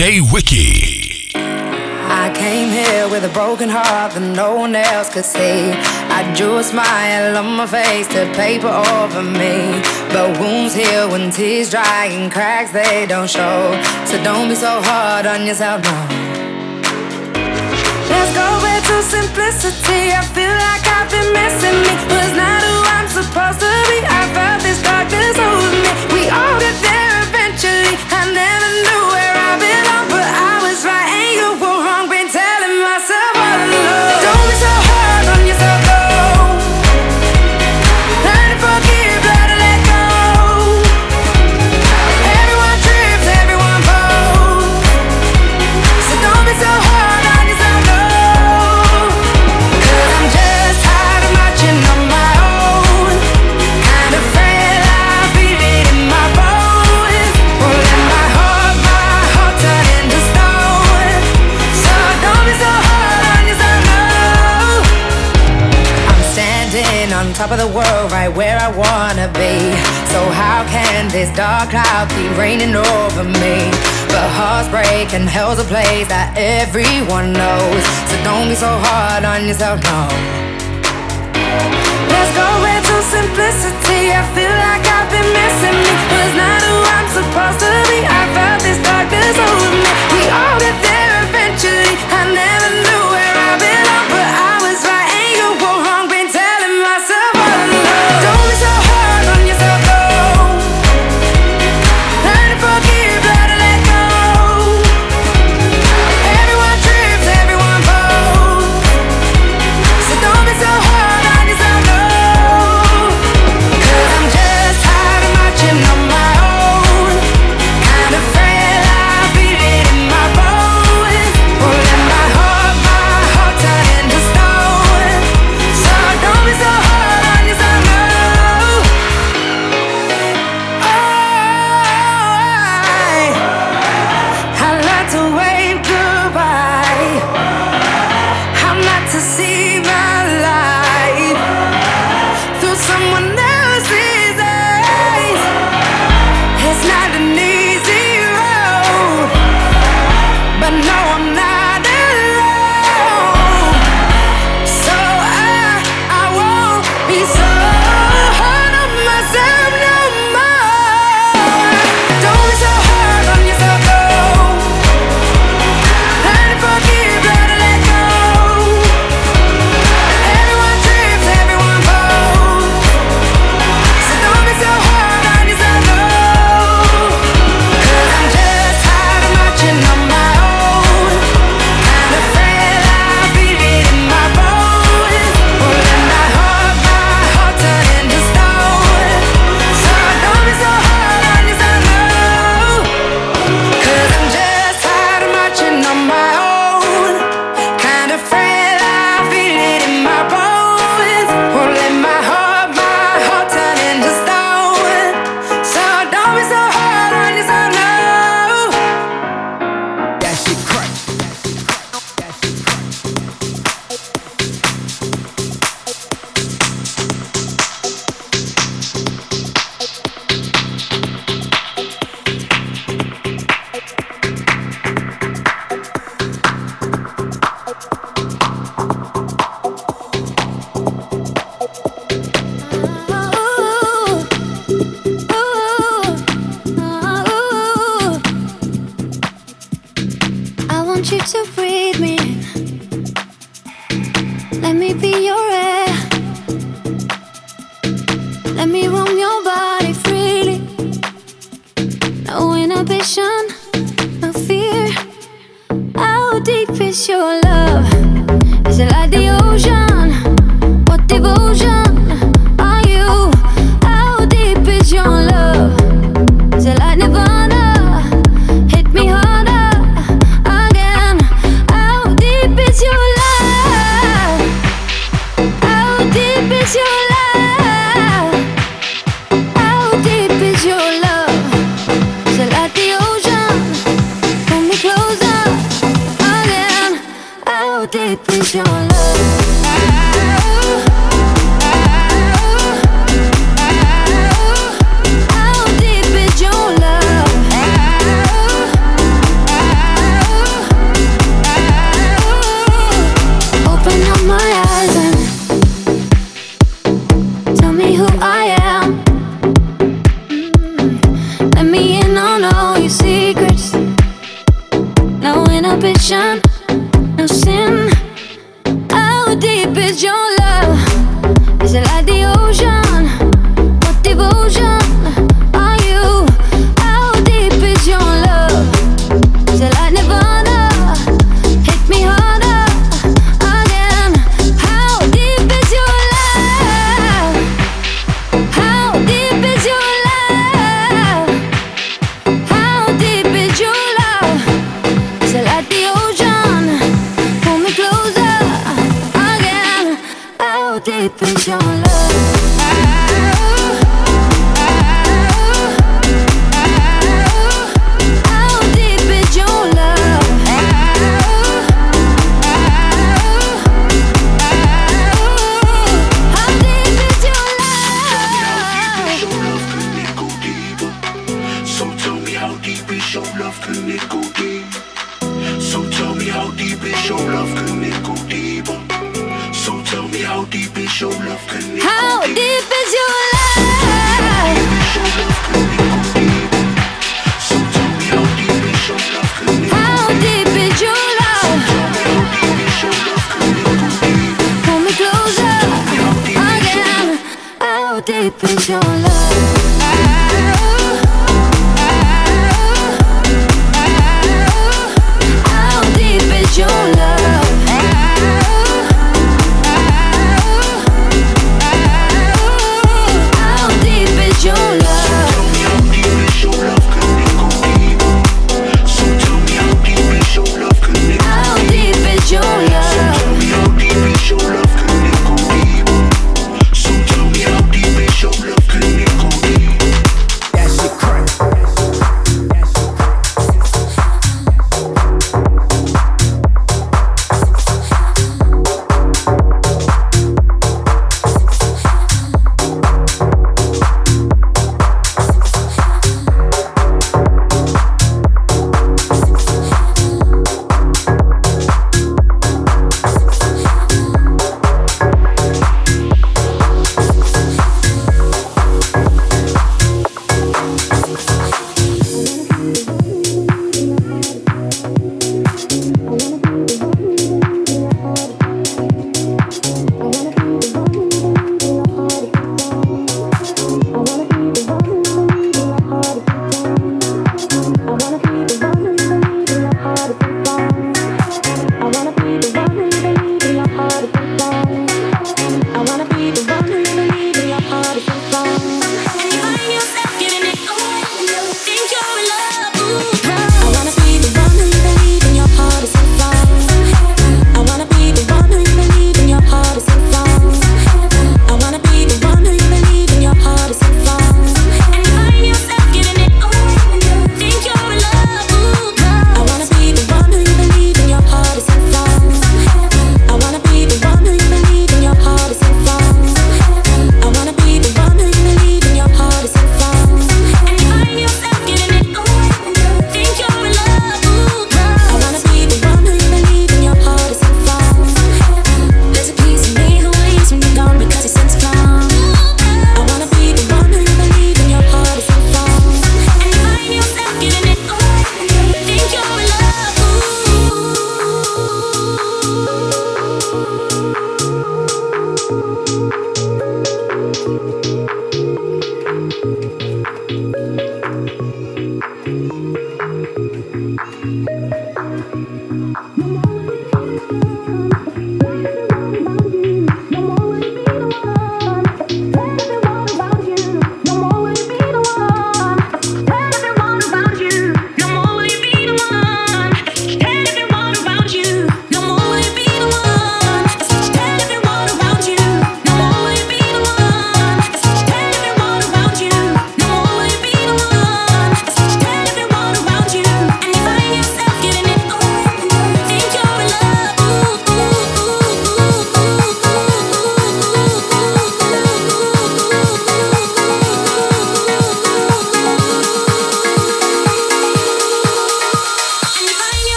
Wiki. I came here with a broken heart that no one else could see. I drew a smile on my face to paper over me. But wounds heal when tears dry and cracks they don't show. So don't be so hard on yourself no. Let's go back to simplicity. I feel like I've been missing me. Was not who I'm supposed to be. I felt this darkness over me. We all. right where I wanna be. So how can this dark cloud be raining over me? But hearts break and hell's a place that everyone knows. So don't be so hard on yourself, no. Let's go back to simplicity. I feel like I've been missing me. Was not who I'm supposed to be. I felt this darkness over me. We all get there eventually. I never knew.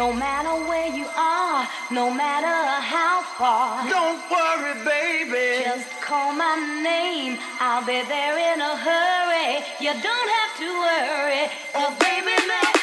No matter where you are, no matter how far. Don't worry, baby. Just call my name. I'll be there in a hurry. You don't have to worry. Cause oh, baby,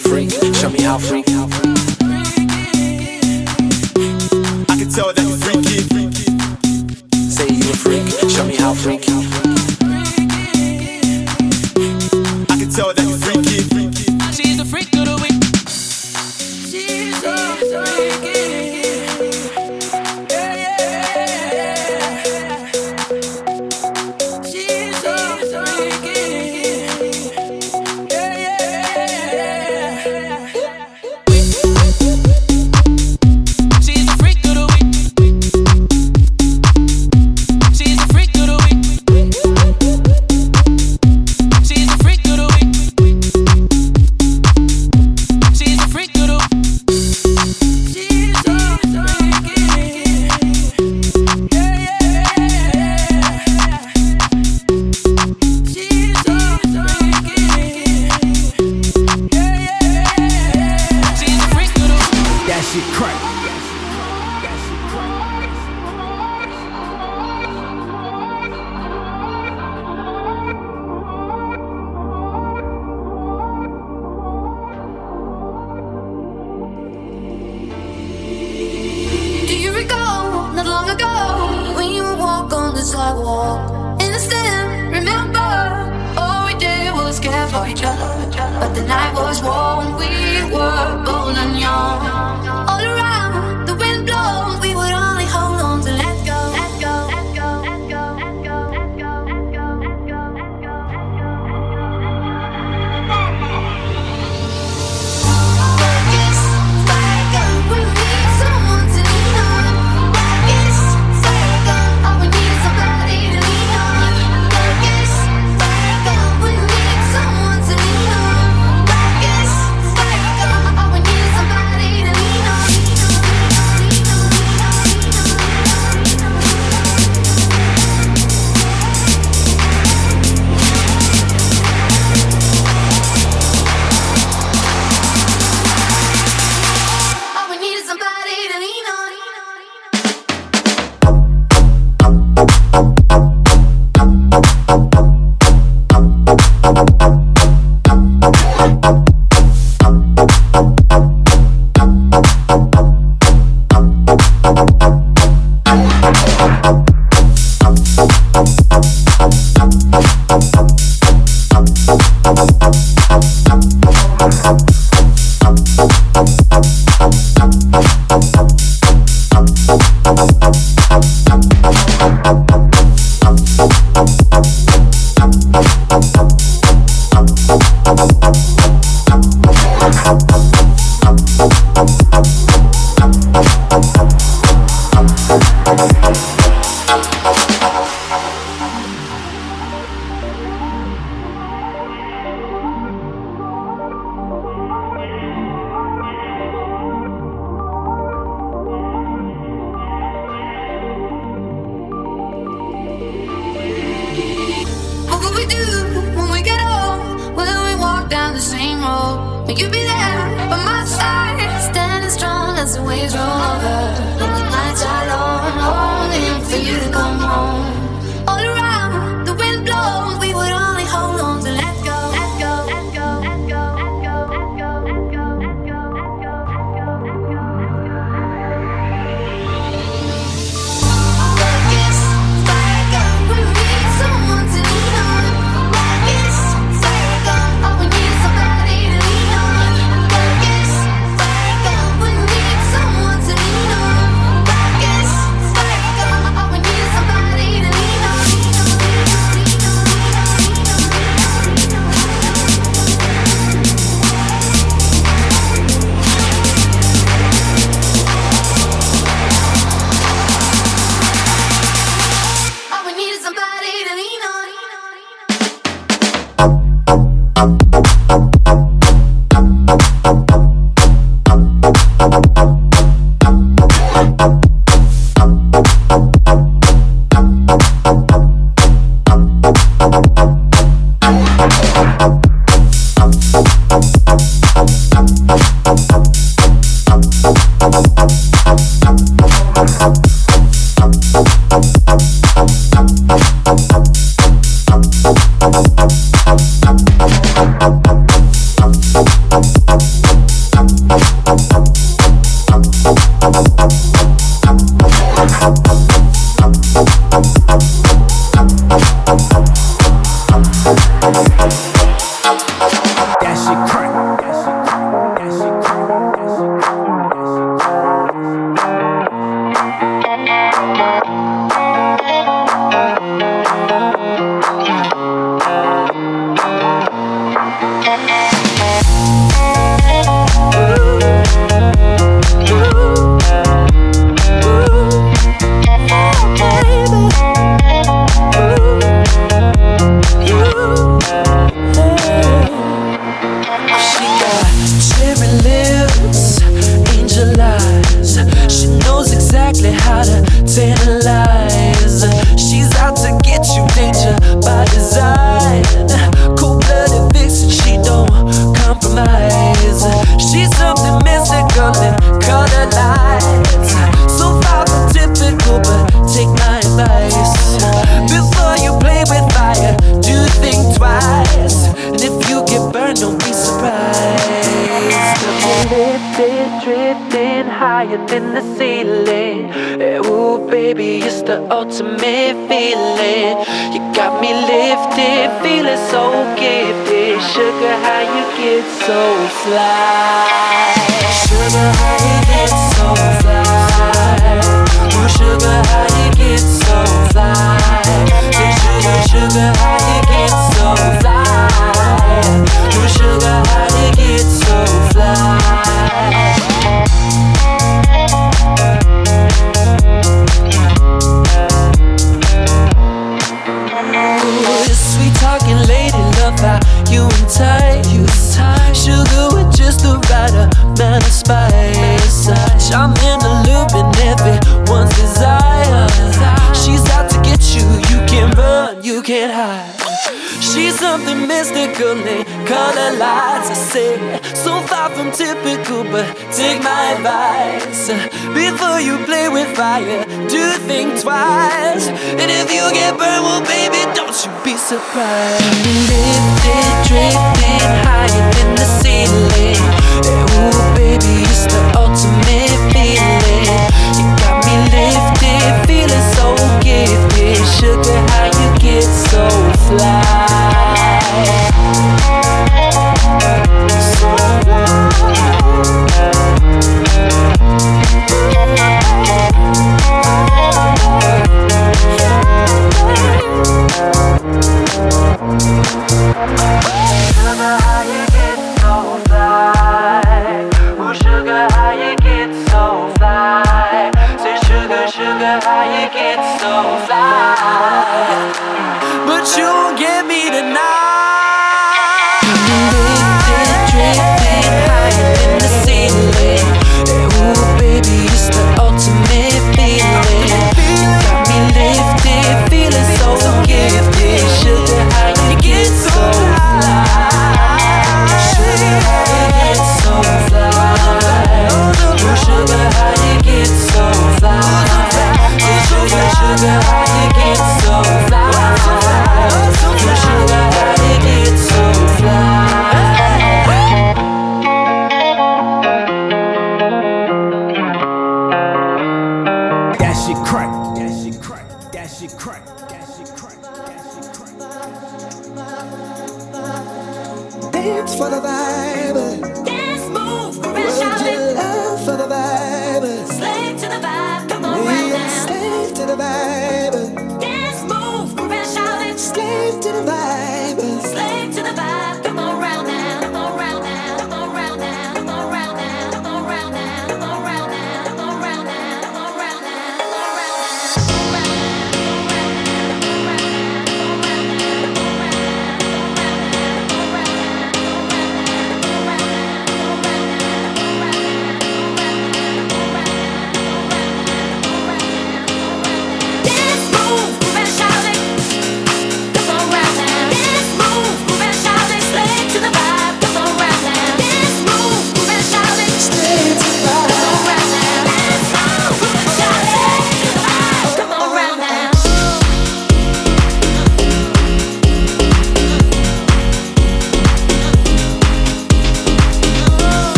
free. Show me how free. I can tell that you're freaky. Say you're freak. Show me how freak. space. I'm in the loop and everyone's desire. She's out to get you, you can run, you can't hide. She's something mystical in color lights. I say, so far from typical, but take my advice. Before you play with fire, do think twice. And if you get burned, well, baby, don't you be surprised. Lifted, drifting higher than the ceiling. with me, sugar. How you get so fly? So fly.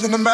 Shared and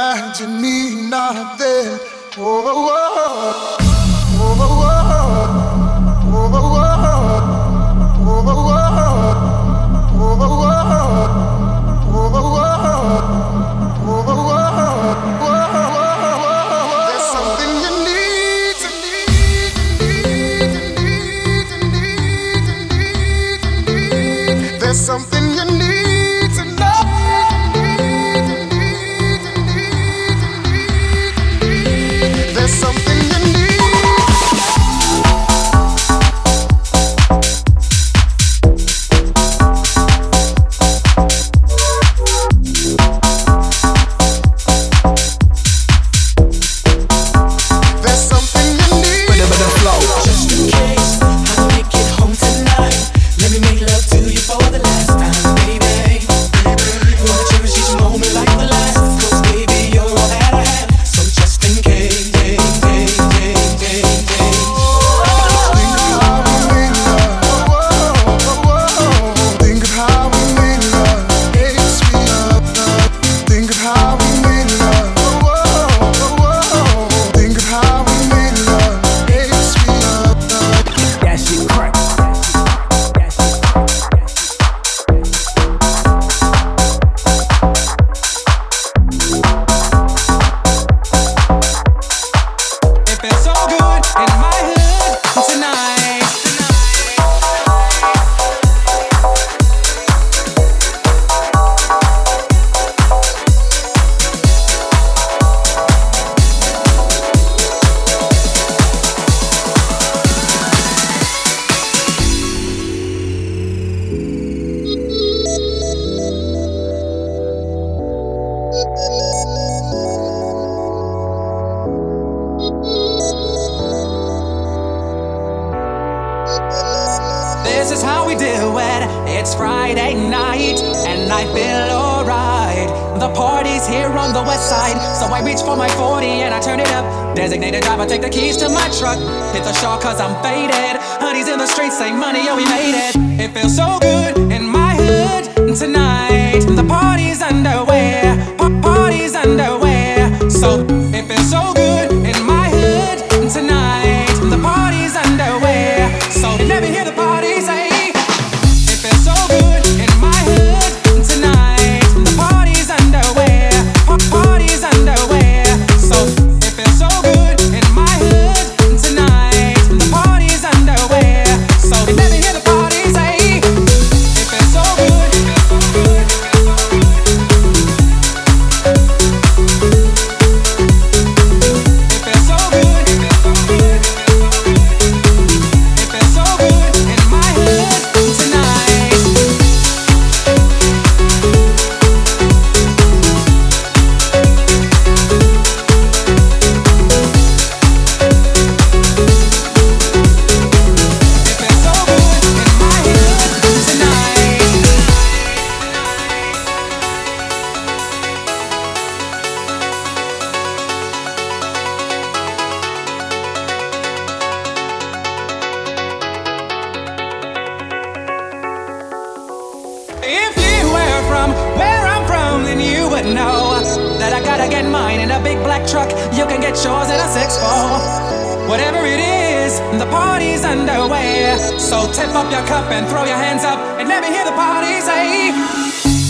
from, where I'm from, then you would know that I gotta get mine in a big black truck. You can get yours in a 6-4. Whatever it is, the party's underway. So tip up your cup and throw your hands up and let me hear the party say,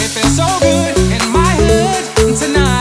It feels so good in my hood tonight.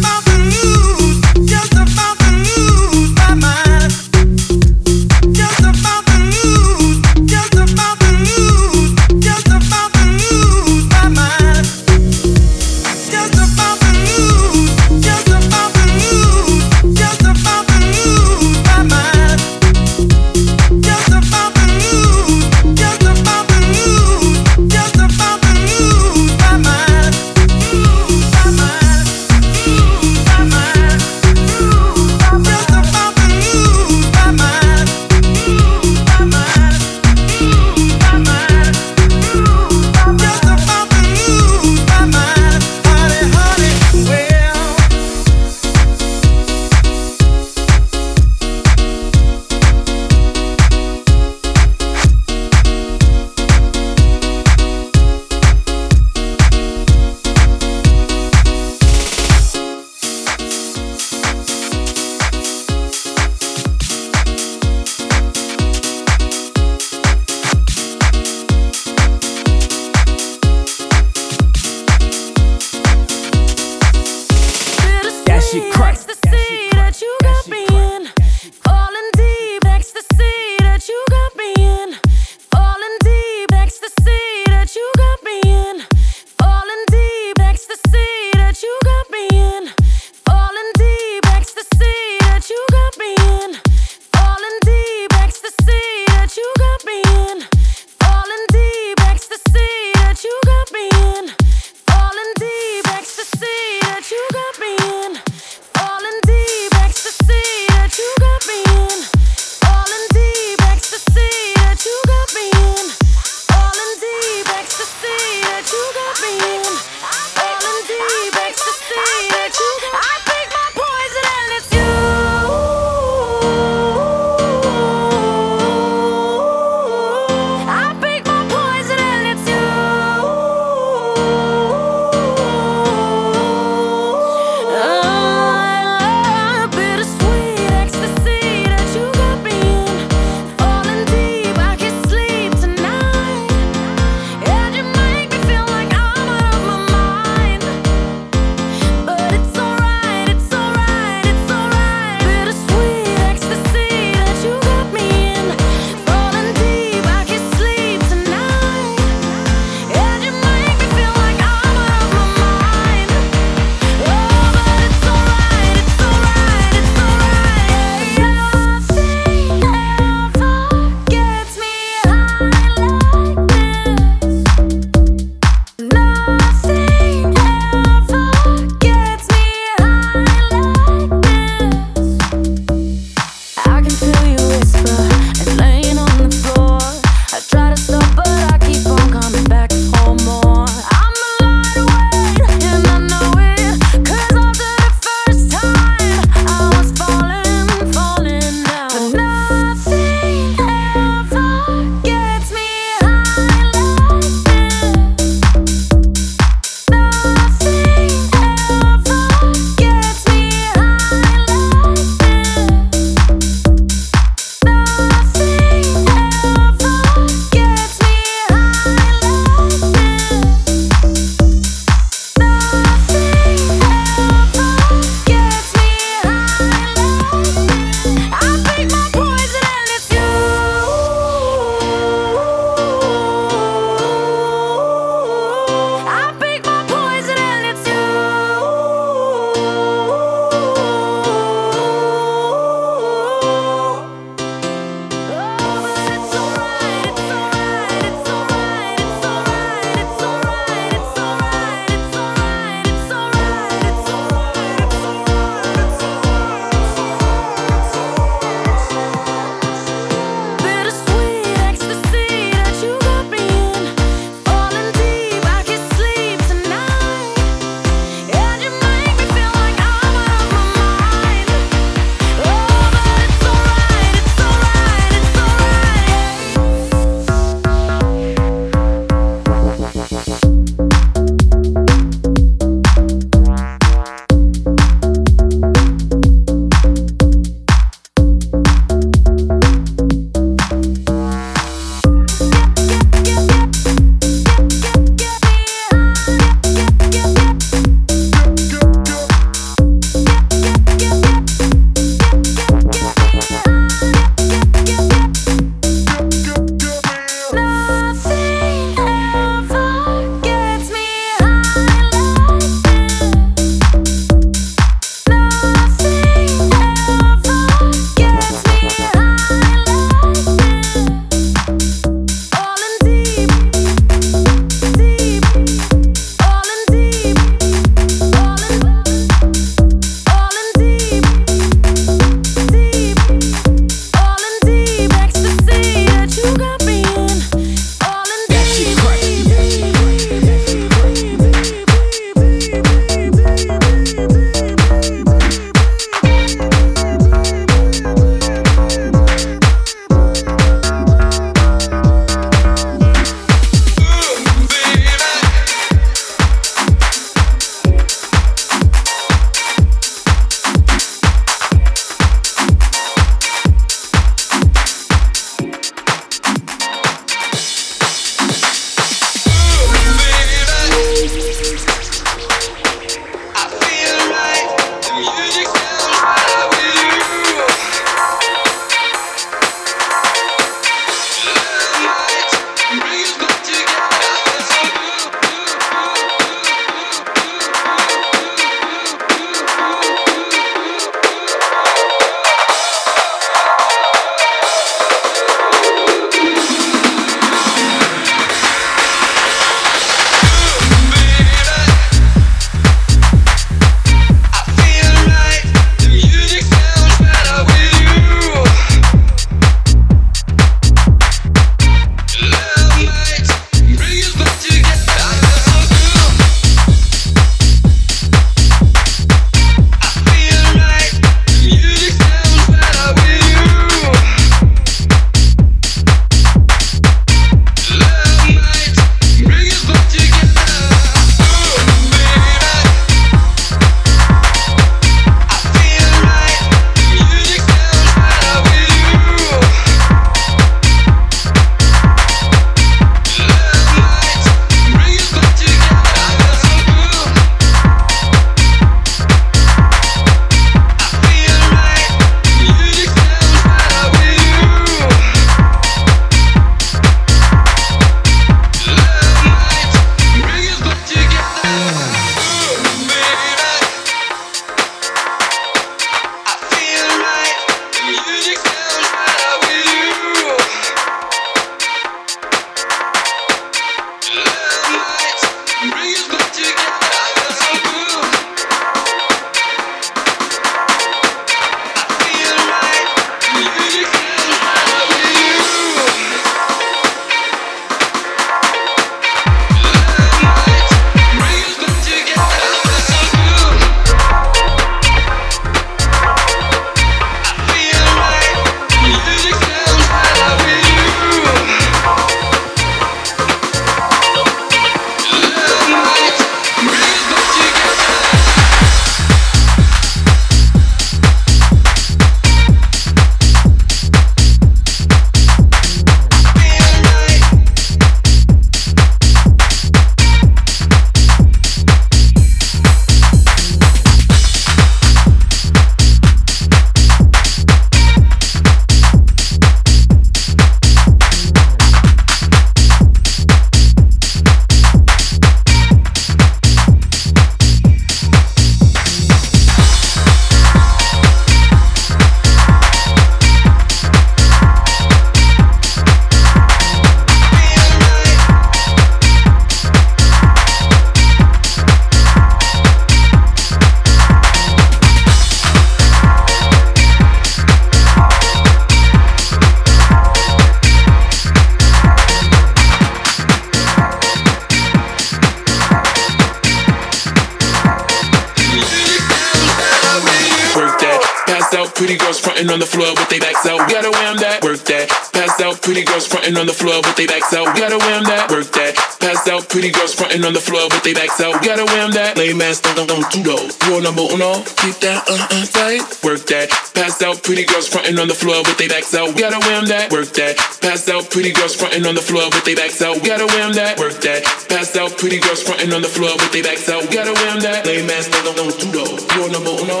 fast, don't, don't, don't do those. Rule number uno, keep that uh-uh tight, work that. Pass out, pretty girls frontin' on the floor with they backs out. We gotta wham that, work that. Pass out, pretty girls frontin' on the floor with they backs out. We gotta wham that, work that. Pass out, pretty girls frontin' on the floor with they backs out. We gotta wham that. Lame ass, don't, don't, don't do those. Rule number uno,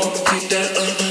that uh-uh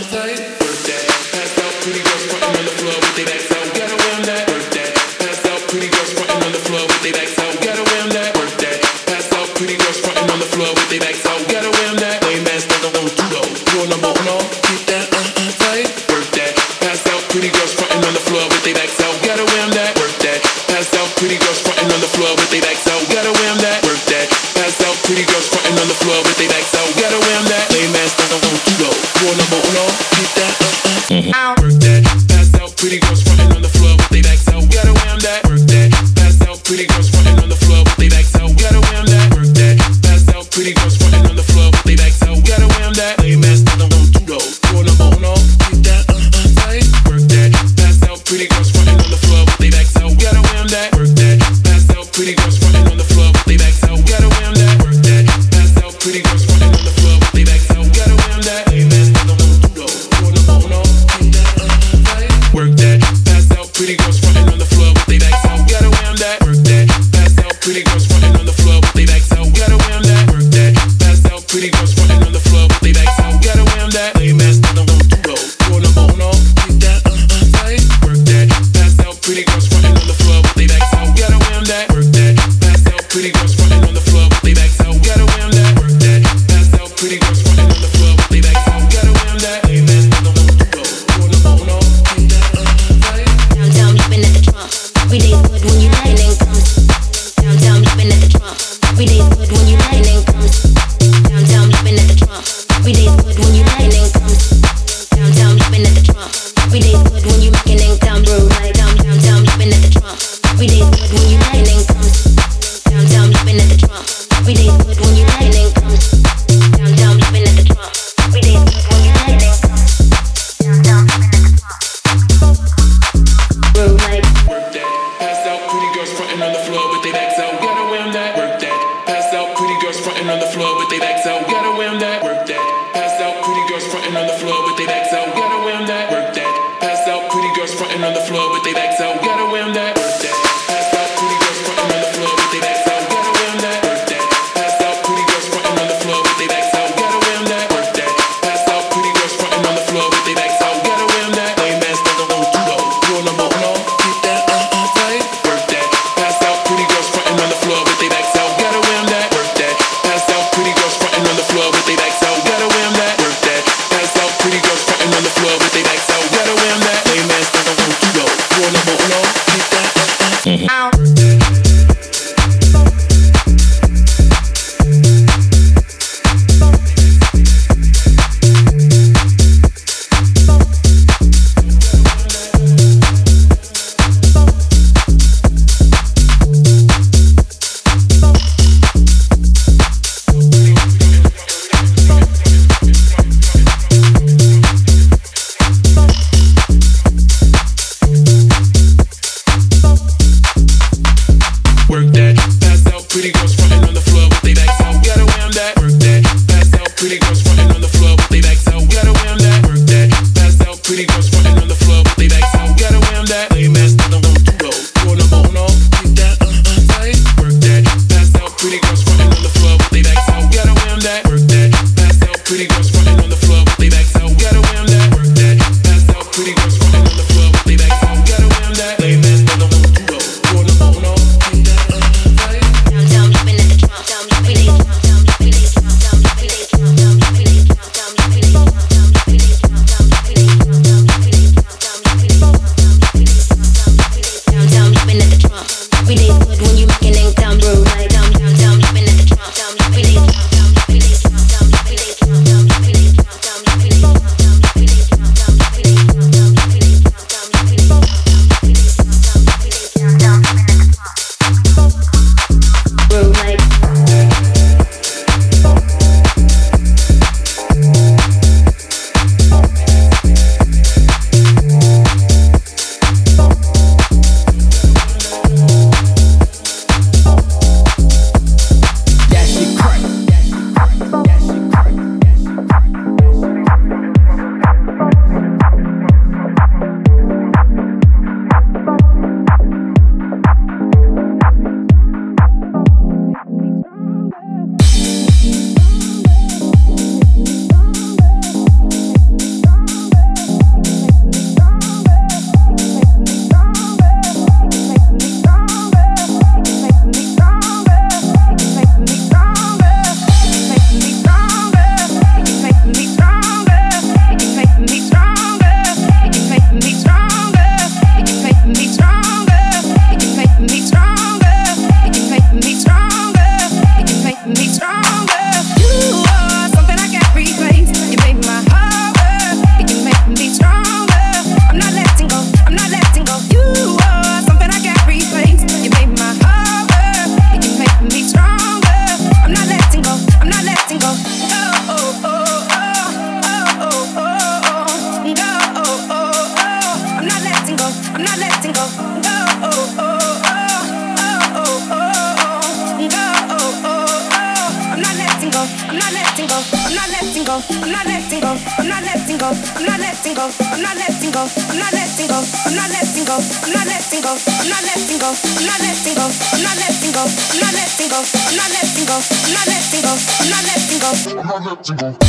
I'm not letting go. I'm not letting go.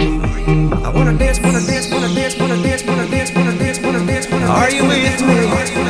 I wanna dance, wanna dance, wanna dance, wanna dance, wanna dance, wanna dance, wanna dance, wanna dance. Are you with me?